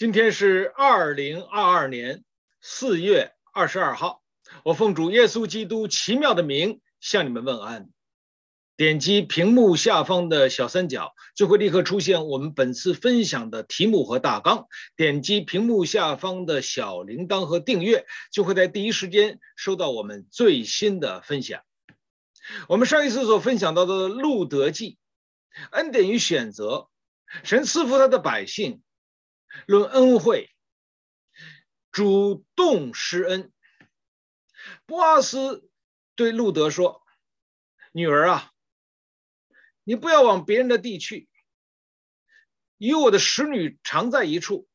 今天是二零二二年四月二十二号，我奉主耶稣基督奇妙的名向你们问安。点击屏幕下方的小三角，就会立刻出现我们本次分享的题目和大纲。点击屏幕下方的小铃铛和订阅，就会在第一时间收到我们最新的分享。我们上一次所分享到的《路德记》，恩典与选择，神赐福他的百姓。论恩惠，主动施恩。波阿斯对路德说：“女儿啊，你不要往别人的地去，与我的使女常在一处。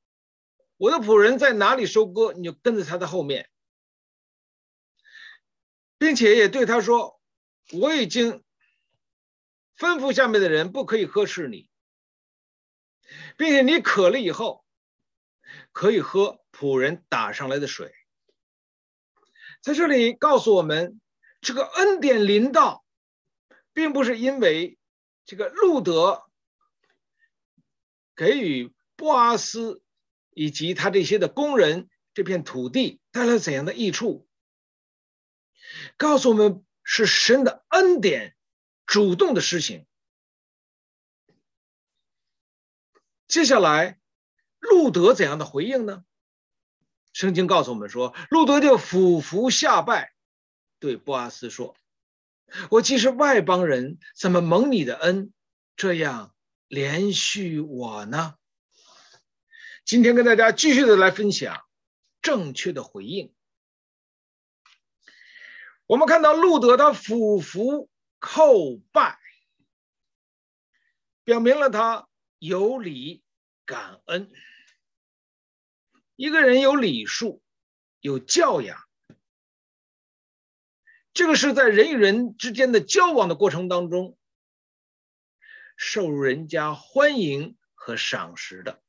我的仆人在哪里收割，你就跟在他的后面，并且也对他说：我已经吩咐下面的人不可以呵斥你，并且你渴了以后。”可以喝仆人打上来的水。在这里告诉我们，这个恩典临到，并不是因为这个路德给予波阿斯以及他这些的工人这片土地带来怎样的益处，告诉我们是神的恩典主动的施行。接下来。路德怎样的回应呢？圣经告诉我们说，路德就俯伏下拜，对波阿斯说：“我既是外邦人，怎么蒙你的恩，这样怜恤我呢？”今天跟大家继续的来分享正确的回应。我们看到路德他俯伏叩拜，表明了他有礼感恩。一个人有礼数，有教养，这个是在人与人之间的交往的过程当中，受人家欢迎和赏识的，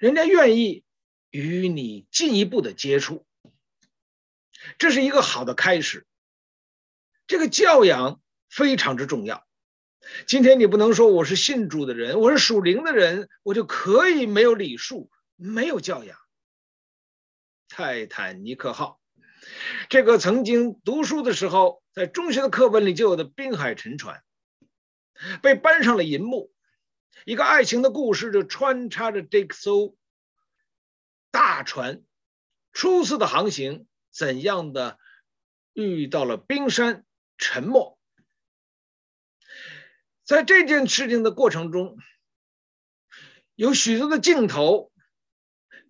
人家愿意与你进一步的接触，这是一个好的开始。这个教养非常之重要。今天你不能说我是信主的人，我是属灵的人，我就可以没有礼数。没有教养。泰坦尼克号，这个曾经读书的时候，在中学的课本里就有的滨海沉船，被搬上了银幕，一个爱情的故事就穿插着这艘大船初次的航行，怎样的遇到了冰山沉没。在这件事情的过程中，有许多的镜头。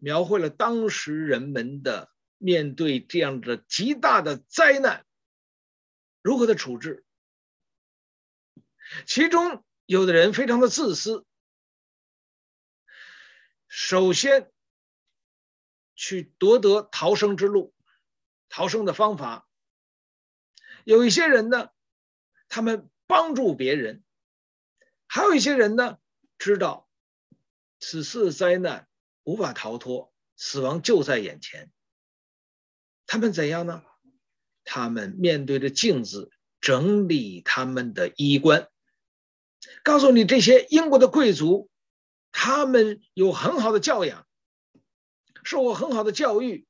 描绘了当时人们的面对这样的极大的灾难如何的处置。其中有的人非常的自私，首先去夺得逃生之路、逃生的方法。有一些人呢，他们帮助别人；还有一些人呢，知道此次灾难。无法逃脱，死亡就在眼前。他们怎样呢？他们面对着镜子，整理他们的衣冠，告诉你这些英国的贵族，他们有很好的教养，受过很好的教育，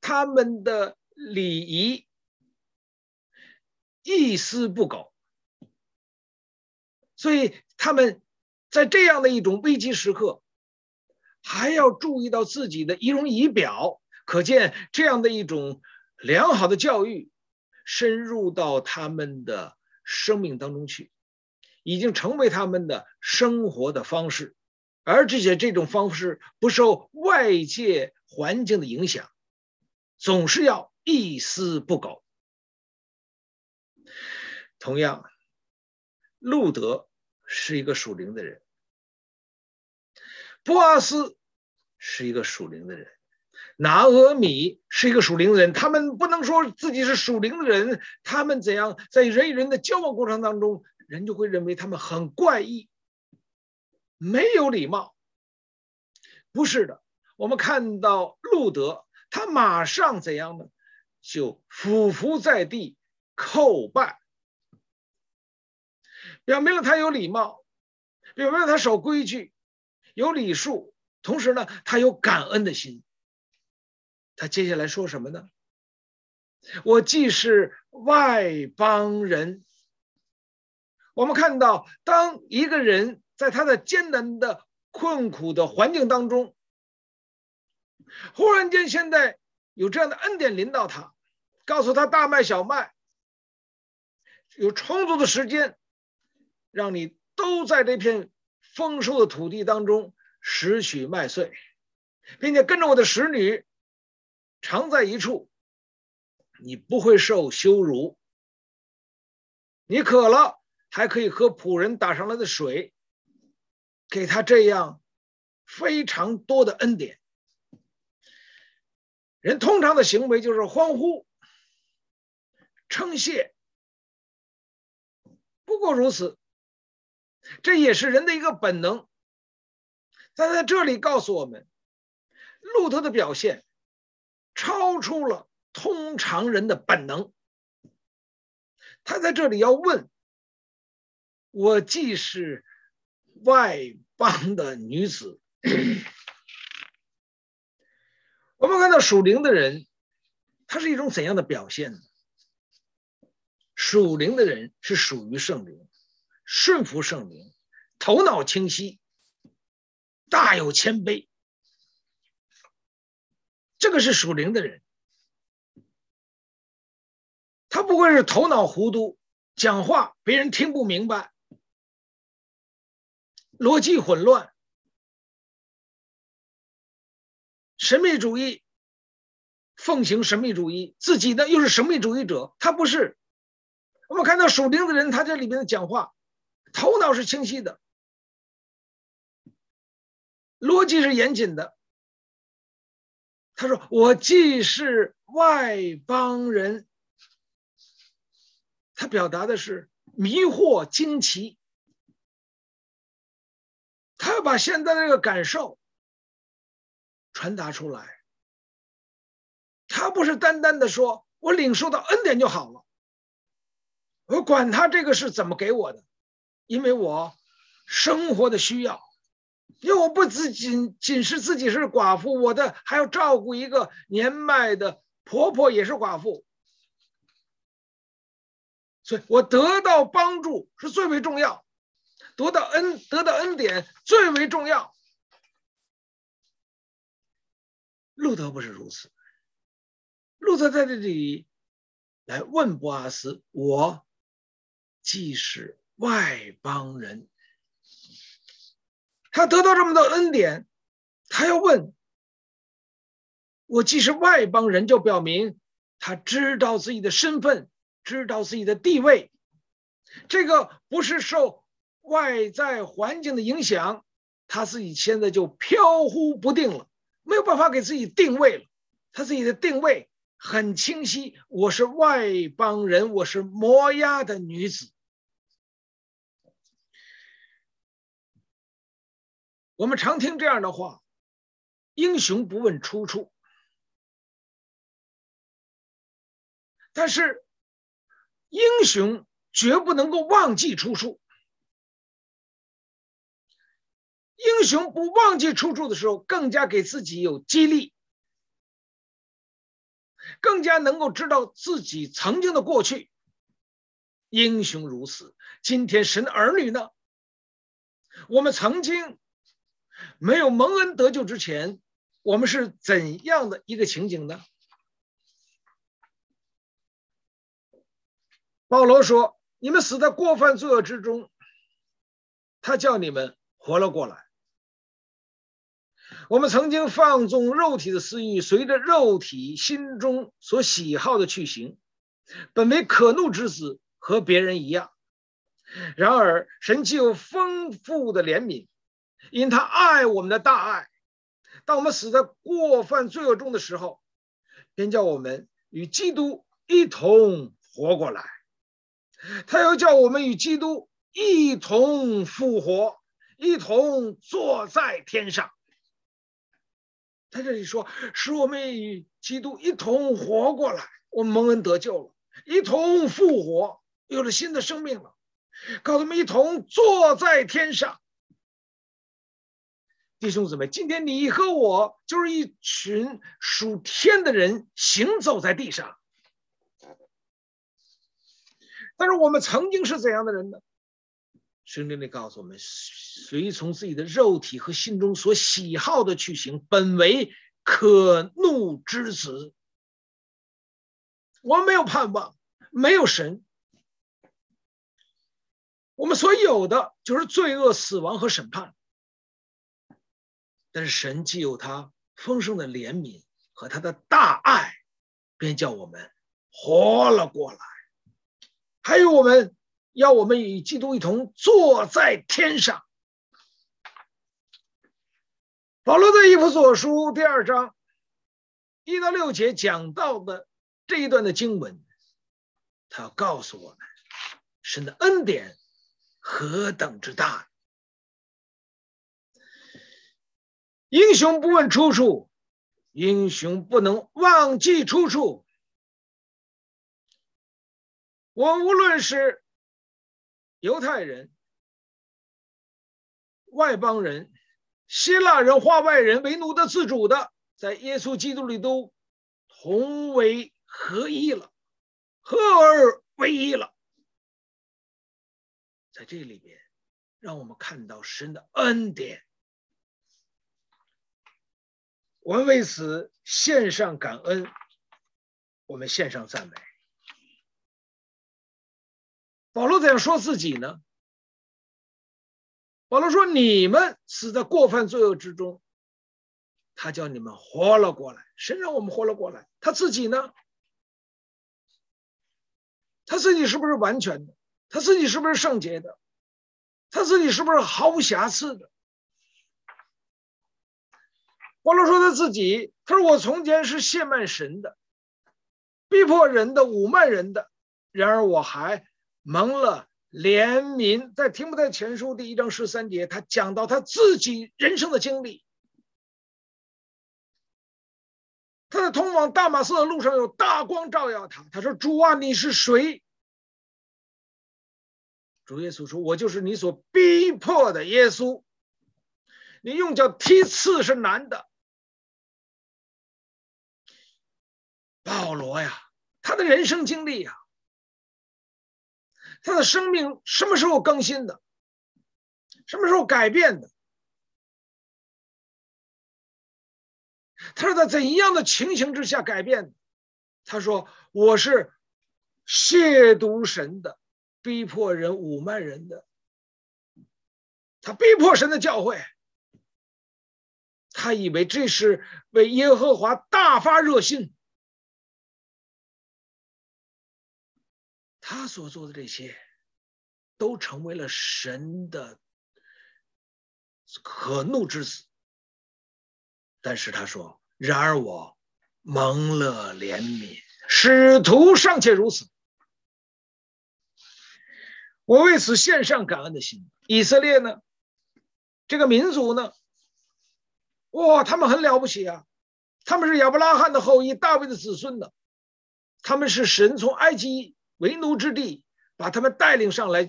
他们的礼仪一丝不苟，所以他们。在这样的一种危机时刻，还要注意到自己的仪容仪表，可见这样的一种良好的教育，深入到他们的生命当中去，已经成为他们的生活的方式，而这些这种方式不受外界环境的影响，总是要一丝不苟。同样，路德是一个属灵的人。波阿斯是一个属灵的人，拿俄米是一个属灵的人。他们不能说自己是属灵的人，他们怎样在人与人的交往过程当中，人就会认为他们很怪异，没有礼貌。不是的，我们看到路德，他马上怎样呢？就俯伏在地叩拜，表明了他有礼貌，表明了他守规矩。有礼数，同时呢，他有感恩的心。他接下来说什么呢？我既是外邦人。我们看到，当一个人在他的艰难的、困苦的环境当中，忽然间现在有这样的恩典临到他，告诉他大麦、小麦有充足的时间，让你都在这片丰收的土地当中拾取麦穗，并且跟着我的使女常在一处，你不会受羞辱。你渴了。还可以喝仆人打上来的水，给他这样非常多的恩典。人通常的行为就是欢呼、称谢，不过如此，这也是人的一个本能。但在这里告诉我们，路德的表现超出了通常人的本能。他在这里要问。我既是外邦的女子，我们看到属灵的人，他是一种怎样的表现呢？属灵的人是属于圣灵，顺服圣灵，头脑清晰，大有谦卑。这个是属灵的人，他不会是头脑糊涂，讲话别人听不明白。逻辑混乱，神秘主义，奉行神秘主义，自己呢又是神秘主义者，他不是。我们看到属灵的人，他这里边的讲话，头脑是清晰的，逻辑是严谨的。他说：“我既是外邦人。”他表达的是迷惑、惊奇。他要把现在这个感受传达出来，他不是单单的说“我领受到恩典就好了”，我管他这个是怎么给我的，因为我生活的需要，因为我不只仅仅是自己是寡妇，我的还要照顾一个年迈的婆婆也是寡妇，所以我得到帮助是最为重要。得到恩，得到恩典最为重要。路德不是如此，路德在这里来问博阿斯：“我既是外邦人，他得到这么多恩典，他要问：我既是外邦人，就表明他知道自己的身份，知道自己的地位。这个不是受。”外在环境的影响，他自己现在就飘忽不定了，没有办法给自己定位了。他自己的定位很清晰，我是外邦人，我是摩押的女子。我们常听这样的话：英雄不问出处。但是，英雄绝不能够忘记出处。英雄不忘记出处的时候，更加给自己有激励，更加能够知道自己曾经的过去。英雄如此，今天神儿女呢？我们曾经没有蒙恩得救之前，我们是怎样的一个情景呢？保罗说：“你们死在过犯罪恶之中，他叫你们活了过来。”我们曾经放纵肉体的私欲，随着肉体心中所喜好的去行，本为可怒之子，和别人一样。然而，神既有丰富的怜悯，因他爱我们的大爱，当我们死在过犯罪恶中的时候，便叫我们与基督一同活过来。他又叫我们与基督一同复活，一同坐在天上。他这里说，使我们与基督一同活过来，我们蒙恩得救了，一同复活，有了新的生命了，告诉我们一同坐在天上。弟兄姊妹，今天你和我就是一群属天的人，行走在地上。但是我们曾经是怎样的人呢？圣经里告诉我们：随从自己的肉体和心中所喜好的去行，本为可怒之子。我们没有盼望，没有神，我们所有的就是罪恶、死亡和审判。但是神既有他丰盛的怜悯和他的大爱，便叫我们活了过来。还有我们要我们与基督一同坐在天上。保罗在以弗所书第二章一到六节讲到的这一段的经文，他要告诉我们，神的恩典何等之大。英雄不问出处，英雄不能忘记出处。我无论是犹太人、外邦人、希腊人、化外人、为奴的、自主的，在耶稣基督里都同为合一了，合而为一了。在这里边，让我们看到神的恩典。我们为此献上感恩，我们献上赞美。保罗怎样说自己呢？保罗说：“你们死在过犯罪恶之中，他叫你们活了过来。神让我们活了过来。他自己呢？他自己是不是完全的？他自己是不是圣洁的？他自己是不是毫无瑕疵的？”保罗说他自己，他说：“我从前是亵慢神的，逼迫人的，侮慢人的。然而我还蒙了怜悯。”在提摩太前书第一章十三节，他讲到他自己人生的经历。他在通往大马色的路上有大光照耀他。他说：“主啊，你是谁？”主耶稣说：“我就是你所逼迫的耶稣。你用脚踢刺是难的。”保罗呀，他的人生经历呀，他的生命什么时候更新的？什么时候改变的？他是在怎样的情形之下改变的？他说：“我是亵渎神的，逼迫人、侮慢人的。他逼迫神的教会，他以为这是为耶和华大发热心。”他所做的这些，都成为了神的可怒之子。但是他说：“然而我蒙了怜悯，使徒尚且如此，我为此献上感恩的心。以色列呢？这个民族呢？哇，他们很了不起啊！他们是亚伯拉罕的后裔，大卫的子孙的，他们是神从埃及。”为奴之地，把他们带领上来，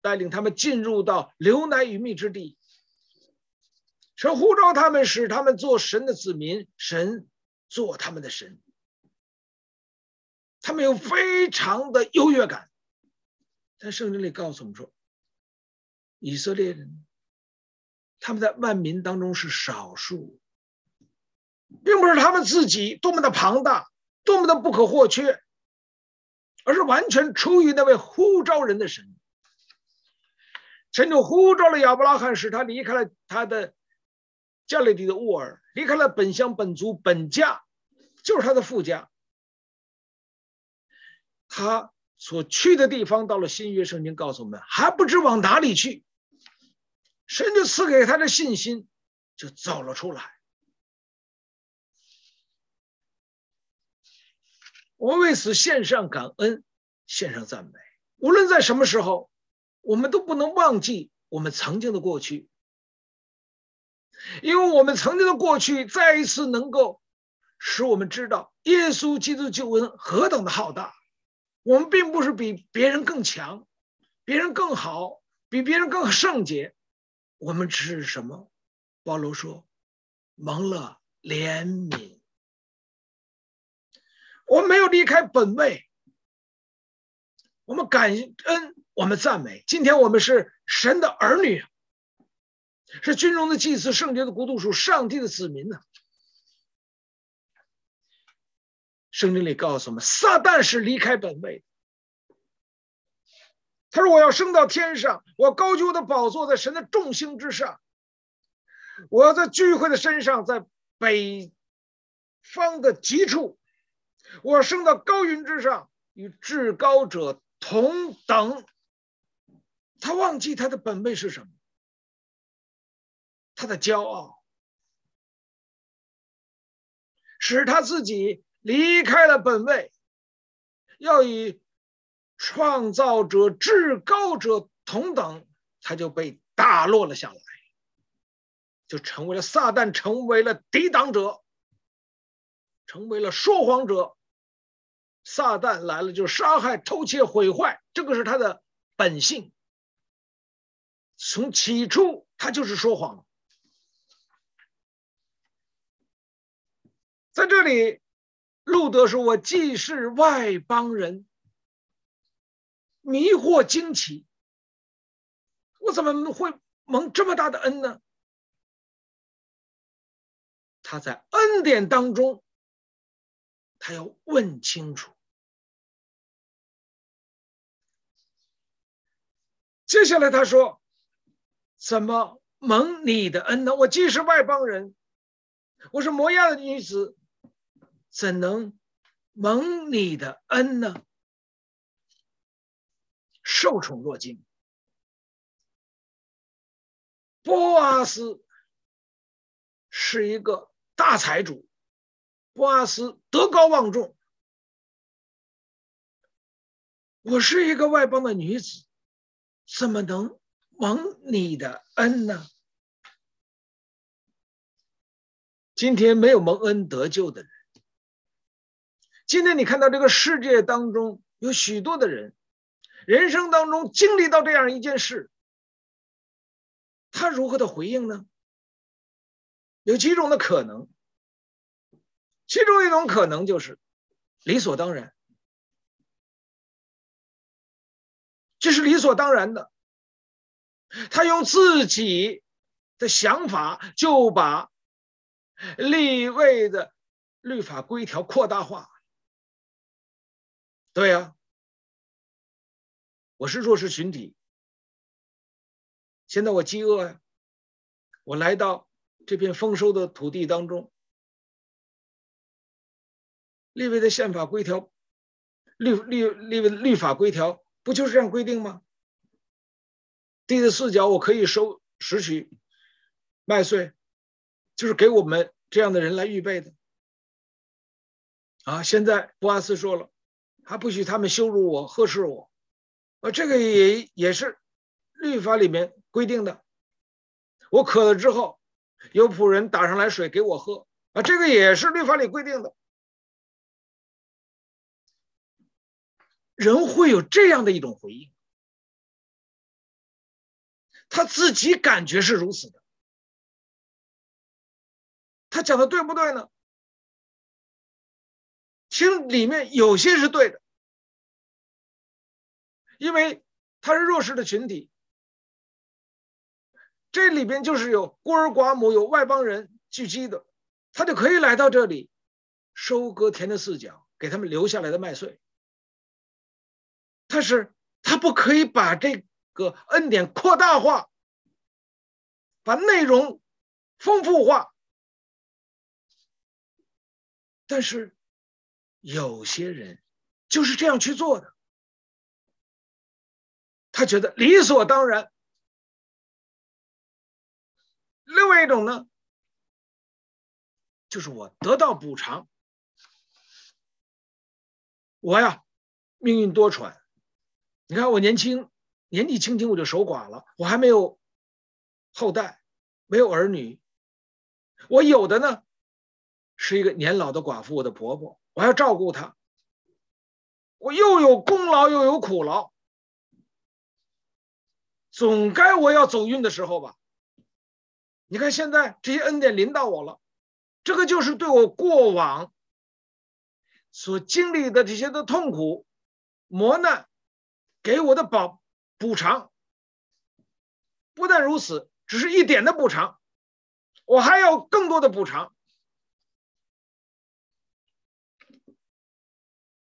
带领他们进入到流奶与蜜之地。神呼召他们，使他们做神的子民，神做他们的神。他们有非常的优越感。在圣经里告诉我们说，以色列人他们在万民当中是少数，并不是他们自己多么的庞大，多么的不可或缺。而是完全出于那位呼召人的神，神就呼召了亚伯拉罕，使他离开了他的加利利的乌尔，离开了本乡本族本家，就是他的父家。他所去的地方，到了新约圣经告诉我们，还不知往哪里去，神就赐给他的信心，就走了出来。我们为此献上感恩，献上赞美。无论在什么时候，我们都不能忘记我们曾经的过去，因为我们曾经的过去再一次能够使我们知道耶稣基督救恩何等的浩大。我们并不是比别人更强，别人更好，比别人更圣洁，我们只是什么？保罗说，蒙了怜悯。我们没有离开本位，我们感恩，我们赞美。今天我们是神的儿女，是军中的祭司，圣洁的国度属上帝的子民呢。圣经里告诉我们，撒旦是离开本位。他说：“我要升到天上，我高举我的宝座在神的众星之上。我要在聚会的身上，在北方的极处。”我升到高云之上，与至高者同等。他忘记他的本位是什么？他的骄傲，使他自己离开了本位，要与创造者、至高者同等，他就被打落了下来，就成为了撒旦，成为了抵挡者。成为了说谎者，撒旦来了就杀害、偷窃、毁坏，这个是他的本性。从起初他就是说谎。在这里，路德说：“我既是外邦人，迷惑惊奇，我怎么会蒙这么大的恩呢？”他在恩典当中。他要问清楚。接下来他说：“怎么蒙你的恩呢？我既是外邦人，我是摩押的女子，怎能蒙你的恩呢？”受宠若惊。波阿斯是一个大财主。波阿斯德高望重，我是一个外邦的女子，怎么能蒙你的恩呢？今天没有蒙恩得救的人。今天你看到这个世界当中有许多的人，人生当中经历到这样一件事，他如何的回应呢？有几种的可能。其中一种可能就是理所当然，这是理所当然的。他用自己的想法就把立位的律法规条扩大化。对呀，我是弱势群体，现在我饥饿呀，我来到这片丰收的土地当中。利未的宪法规条，律律利未律法规条不就是这样规定吗？地的四角我可以收拾取麦穗，就是给我们这样的人来预备的。啊，现在波阿斯说了，还不许他们羞辱我、呵斥我，啊，这个也也是律法里面规定的。我渴了之后，有仆人打上来水给我喝，啊，这个也是律法里规定的。人会有这样的一种回应，他自己感觉是如此的，他讲的对不对呢？其实里面有些是对的，因为他是弱势的群体，这里边就是有孤儿寡母、有外邦人聚集的，他就可以来到这里，收割田的四角，给他们留下来的麦穗。但是他不可以把这个恩典扩大化，把内容丰富化。但是有些人就是这样去做的，他觉得理所当然。另外一种呢，就是我得到补偿，我呀命运多舛。你看，我年轻，年纪轻轻我就守寡了，我还没有后代，没有儿女，我有的呢是一个年老的寡妇，我的婆婆，我要照顾她，我又有功劳又有苦劳，总该我要走运的时候吧？你看现在这些恩典临到我了，这个就是对我过往所经历的这些的痛苦、磨难给我的保补偿。不但如此，只是一点的补偿，我还要更多的补偿。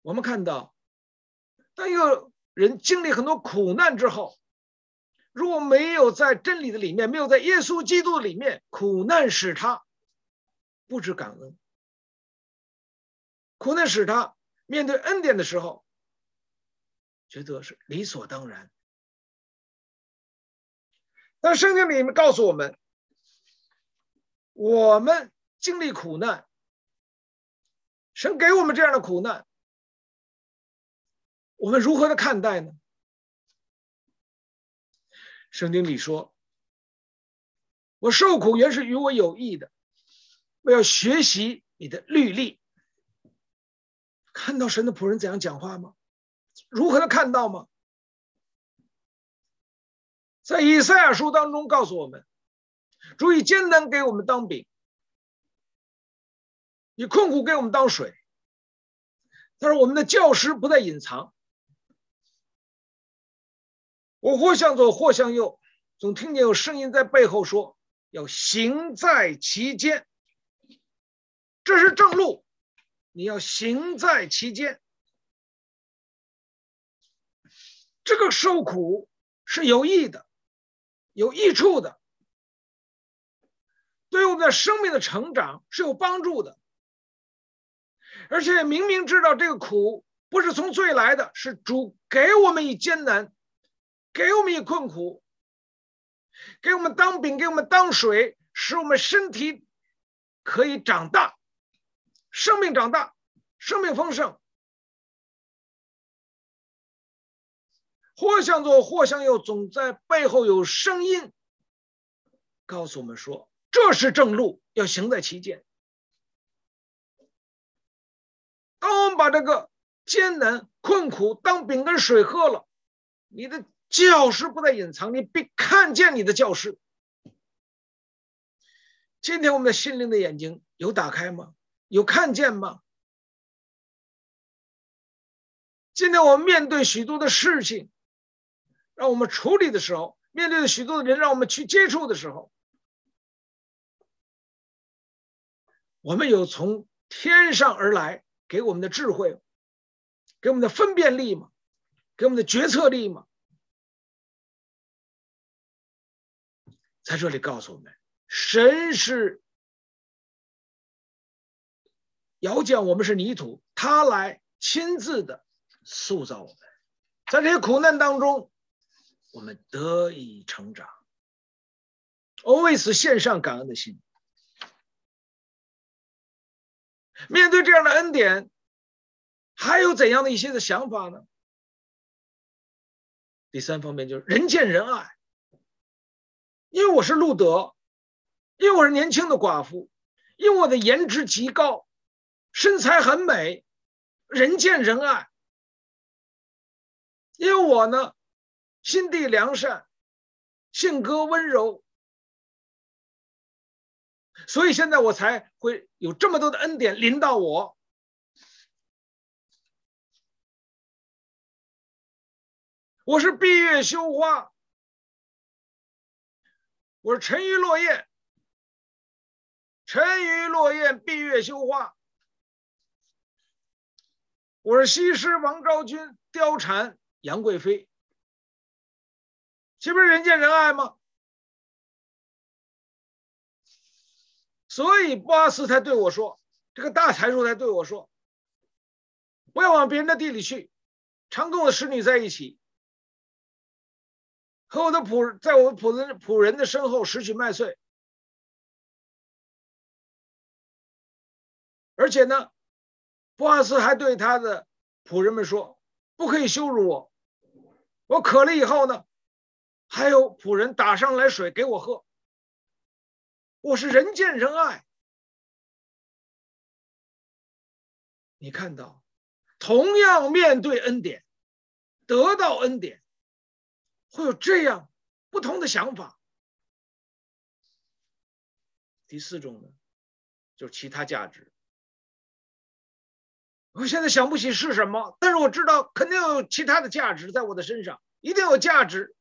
我们看到，当一个人经历很多苦难之后，如果没有在真理的里面，没有在耶稣基督的里面，苦难使他不知感恩，苦难使他面对恩典的时候，觉得是理所当然。但圣经里面告诉我们，我们经历苦难，神给我们这样的苦难，我们如何的看待呢？圣经里说：“我受苦原是与我有益的，我要学习你的律例。”看到神的仆人怎样讲话吗？如何的看到吗？在以赛亚书当中告诉我们，主以艰难给我们当饼，以困苦给我们当水。但是我们的教师不再隐藏，我或向左，或向右，总听见有声音在背后说：“要行在其间。”这是正路，你要行在其间。这个受苦是有益的。有益处的，对我们的生命的成长是有帮助的，而且明明知道这个苦不是从罪来的，是主给我们以艰难，给我们以困苦，给我们当饼，给我们当水，使我们身体可以长大，生命长大，生命丰盛。或向左，或向右，总在背后有声音告诉我们说：“这是正路，要行在其间。”当我们把这个艰难困苦当饼跟水喝了，你的教师不再隐藏，你必看见你的教师。今天我们的心灵的眼睛有打开吗？有看见吗？今天我们面对许多的事情。让我们处理的时候，面对的许多的人，让我们去接触的时候，我们有从天上而来给我们的智慧，给我们的分辨力吗？给我们的决策力吗？在这里告诉我们，神是遥见，我们是泥土，他来亲自的塑造我们，在这些苦难当中。我们得以成长，我为此献上感恩的心。面对这样的恩典，还有怎样的一些的想法呢？第三方面就是人见人爱，因为我是路德，因为我是年轻的寡妇，因为我的颜值极高，身材很美，人见人爱。因为我呢。心地良善，性格温柔，所以现在我才会有这么多的恩典临到我。我是闭月羞花，我是沉鱼落雁，沉鱼落雁，闭月羞花。我是西施王昭君，貂蝉杨贵妃。岂不是人见人爱吗？所以波阿斯才对我说：“这个大财主才对我说，不要往别人的地里去，常跟我的使女在一起，和我的仆，在我仆人仆人的身后拾取麦穗。而且呢，波阿斯还对他的仆人们说：不可以羞辱我，我渴了以后呢。”还有仆人打上来水给我喝，我是人见人爱。你看到，同样面对恩典，得到恩典，会有这样不同的想法。第四种呢，就是其他价值。我现在想不起是什么，但是我知道肯定有其他的价值在我的身上，一定有价值。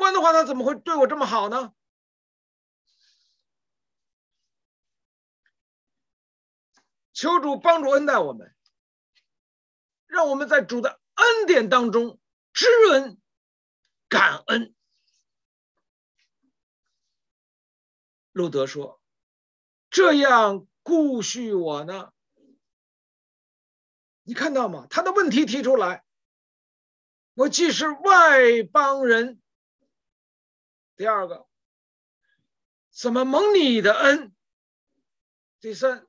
不然的话，他怎么会对我这么好呢？求主帮助恩待我们，让我们在主的恩典当中知恩感恩。路德说：“这样顾恤我呢？你看到吗？他的问题提出来，我既是外邦人。第二个，怎么蒙你的恩？第三。”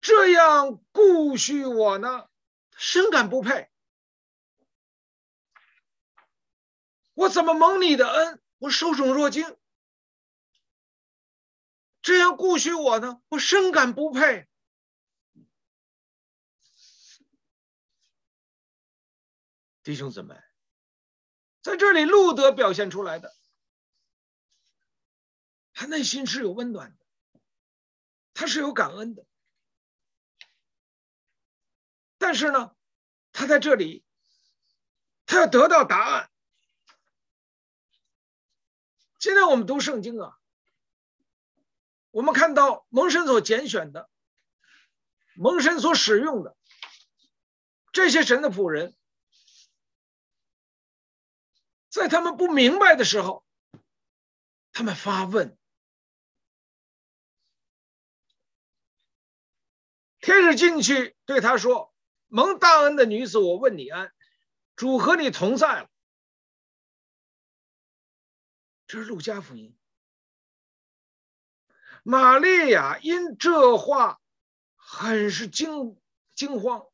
这样顾恤我呢，深感不配。我怎么蒙你的恩？我受宠若惊。这样顾恤我呢，我深感不配。弟兄姊妹，在这里路德表现出来的，他内心是有温暖的，他是有感恩的。但是呢，他在这里，他要得到答案。今天我们读圣经啊，我们看到蒙神所拣选的，蒙神所使用的这些神的仆人，在他们不明白的时候，他们发问。天使进去对他说。蒙大恩的女子，我问你安，主和你同在了。这是路加福音。玛利亚因这话很是惊惊慌，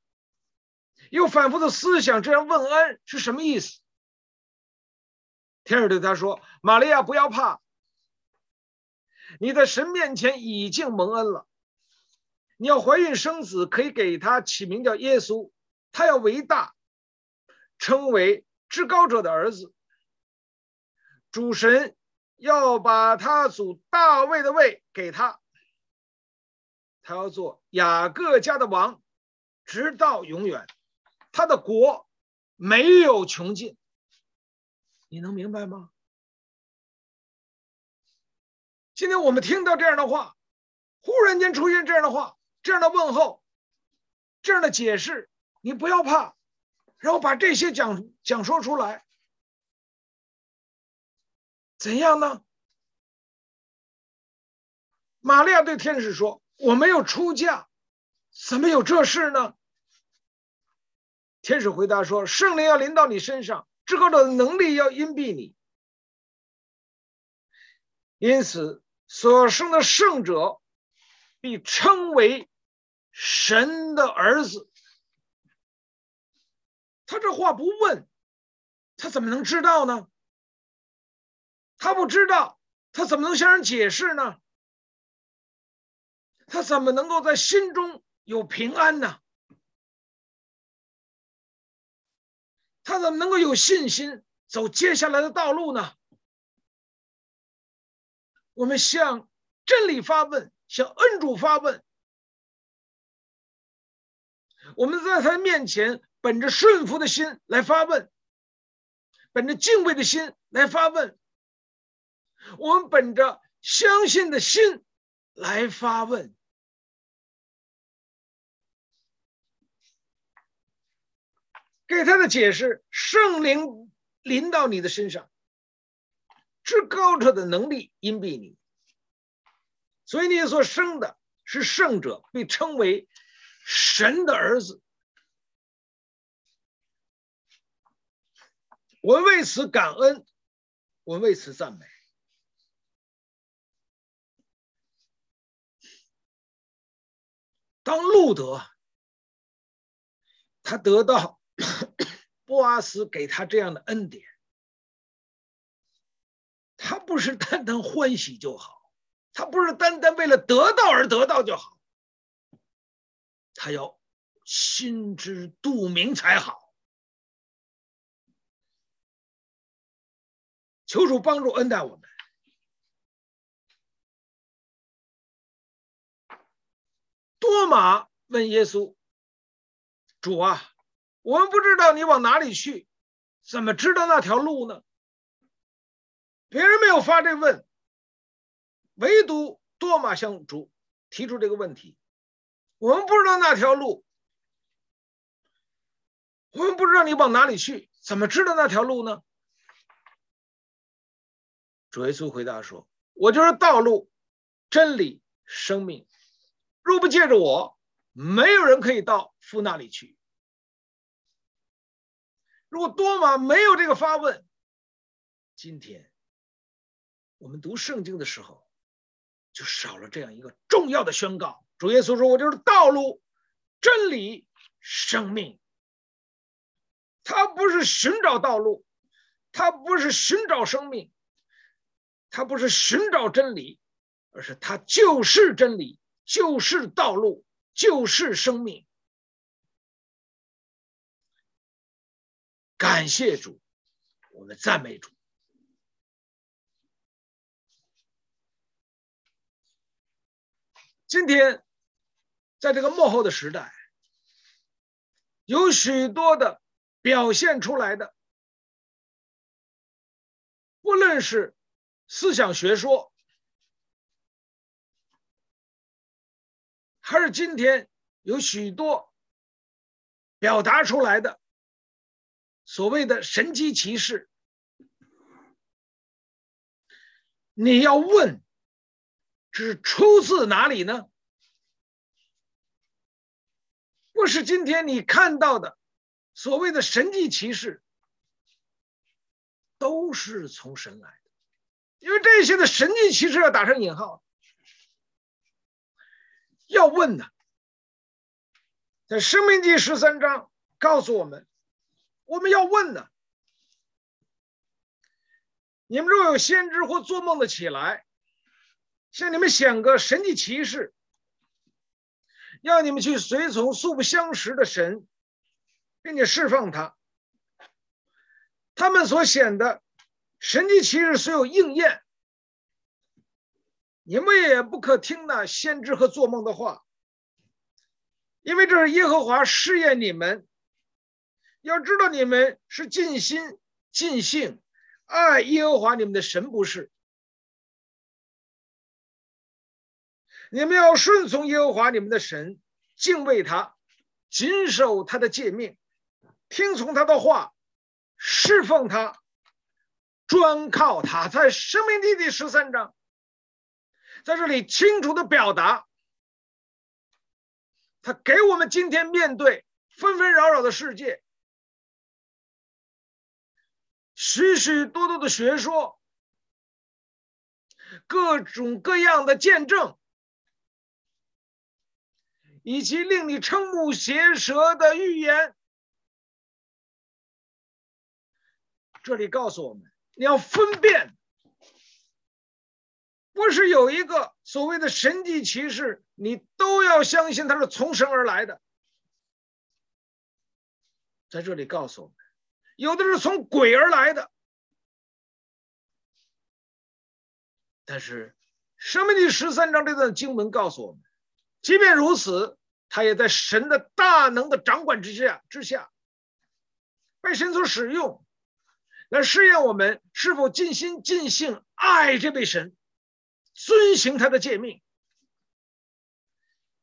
又反复的思想这样问安是什么意思。天使对他说：“玛利亚，不要怕，你在神面前已经蒙恩了。”你要怀孕生子，可以给他起名叫耶稣，他要为大，称为至高者的儿子。主神要把他祖大卫的位给他，他要做雅各家的王，直到永远，他的国没有穷尽。你能明白吗？今天我们听到这样的话，忽然间出现这样的话。这样的问候，这样的解释，你不要怕，然后把这些讲讲说出来，怎样呢？玛利亚对天使说：“我没有出嫁，怎么有这事呢？”天使回答说：“圣灵要临到你身上，至高的能力要荫庇你，因此所生的圣者必称为。”神的儿子，他这话不问，他怎么能知道呢？他不知道，他怎么能向人解释呢？他怎么能够在心中有平安呢？他怎么能够有信心走接下来的道路呢？我们向真理发问，向恩主发问。我们在他面前，本着顺服的心来发问，本着敬畏的心来发问，我们本着相信的心来发问，给他的解释：圣灵临到你的身上，至高者的能力荫庇你，所以你所生的是圣者，被称为。神的儿子，我为此感恩，我为此赞美。当路德他得到 波阿斯给他这样的恩典，他不是单单欢喜就好，他不是单单为了得到而得到就好。他要心知肚明才好。求主帮助恩待我们，多马问耶稣：“主啊，我们不知道你往哪里去，怎么知道那条路呢？”别人没有发这问，唯独多马向主提出这个问题。我们不知道那条路，我们不知道你往哪里去，怎么知道那条路呢？”主耶稣回答说：“我就是道路、真理、生命。若不借着我，没有人可以到父那里去。”如果多马没有这个发问，今天我们读圣经的时候，就少了这样一个重要的宣告。主耶稣说：“我就是道路、真理、生命。”他不是寻找道路，他不是寻找生命。他不是寻找真理，而是他就是真理，就是道路，就是生命。感谢主，我们赞美主。今天，在这个末后的时代，有许多的表现出来的，不论是。思想学说，还是今天有许多表达出来的所谓的神机奇士，你要问，是出自哪里呢？不是今天你看到的所谓的神迹奇事，都是从神来的。因为这些的神迹奇事要打上引号，要问呢，在《生命记》十三章告诉我们，我们要问呢。你们若有先知或做梦的起来，向你们显个神迹奇事，要你们去随从素不相识的神，并且释放他，他们所显的。神迹奇事虽有应验，你们也不可听那先知和做梦的话，因为这是耶和华试验你们。要知道你们是尽心尽性爱耶和华你们的神，不是？你们要顺从耶和华你们的神，敬畏他，谨守他的诫命，听从他的话，侍奉他。专靠他，在《生命记》第十三章，在这里清楚的表达，他给我们今天面对纷纷扰扰的世界，许许多多的学说，各种各样的见证，以及令你瞠目结舌的预言，这里告诉我们。你要分辨，不是有一个所谓的神迹奇事，你都要相信它是从神而来的。在这里告诉我们，有的是从鬼而来的。但是《申命记》十三章这段经文告诉我们，即便如此，他也在神的大能的掌管之下之下，被神所使用。来试验我们是否尽心尽性爱这位神，遵行他的诫命。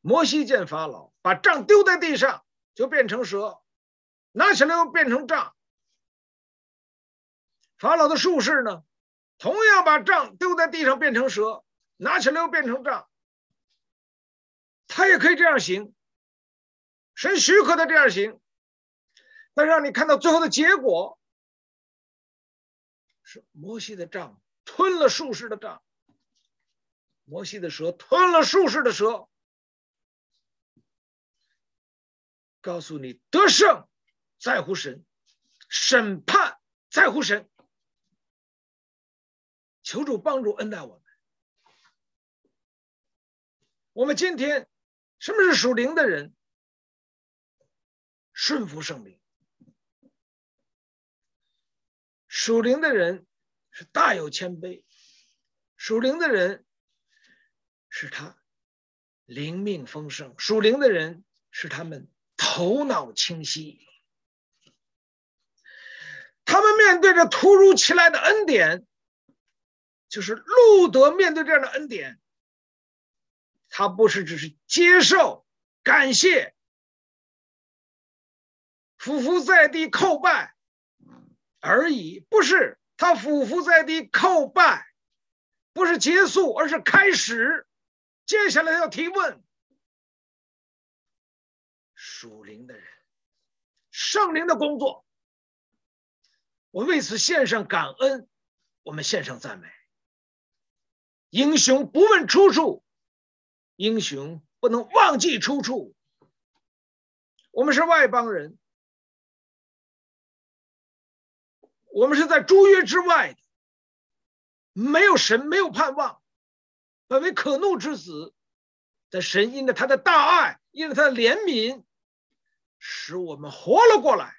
摩西见法老把杖丢在地上，就变成蛇，拿起来又变成杖。法老的术士呢，同样把杖丢在地上变成蛇，拿起来又变成杖。他也可以这样行，神许可他这样行，但让你看到最后的结果。是摩西的杖吞了术士的杖，摩西的蛇吞了术士的蛇。告诉你，得胜在乎神，审判在乎神。求主帮助恩待我们。我们今天什么是属灵的人？顺服圣灵。属灵的人是大有谦卑，属灵的人是他灵命丰盛。属灵的人是他们头脑清晰，他们面对着突如其来的恩典，就是路德面对这样的恩典，他不是只是接受、感谢、俯伏在地叩拜而已，不是他俯伏在地叩拜，不是结束，而是开始。接下来要提问。属灵的人，圣灵的工作，我为此献上感恩，我们献上赞美。英雄不问出处，英雄不能忘记出处。我们是外邦人，我们是在诸约之外的，没有神，没有盼望，本为可怒之子。但神因着他的大爱，因着他的怜悯。使我们活了过来，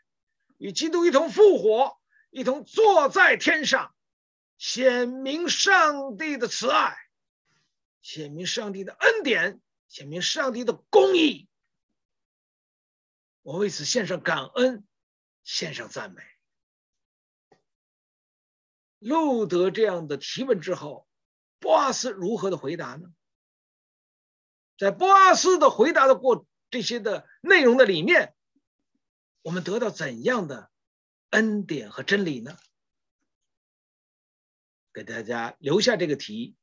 与基督一同复活，一同坐在天上，显明上帝的慈爱，显明上帝的恩典，显明上帝的公义。我为此献上感恩，献上赞美。路得这样的提问之后，波阿斯如何的回答呢？在波阿斯的回答的过。这些的内容的里面，我们得到怎样的恩典和真理呢？给大家留下这个题，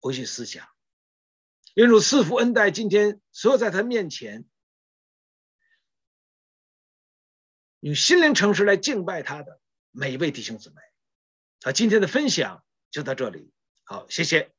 回去思想。愿主赐福恩待今天所有在他面前用心灵诚实来敬拜他的每一位弟兄姊妹。好，今天的分享就到这里。好，谢谢。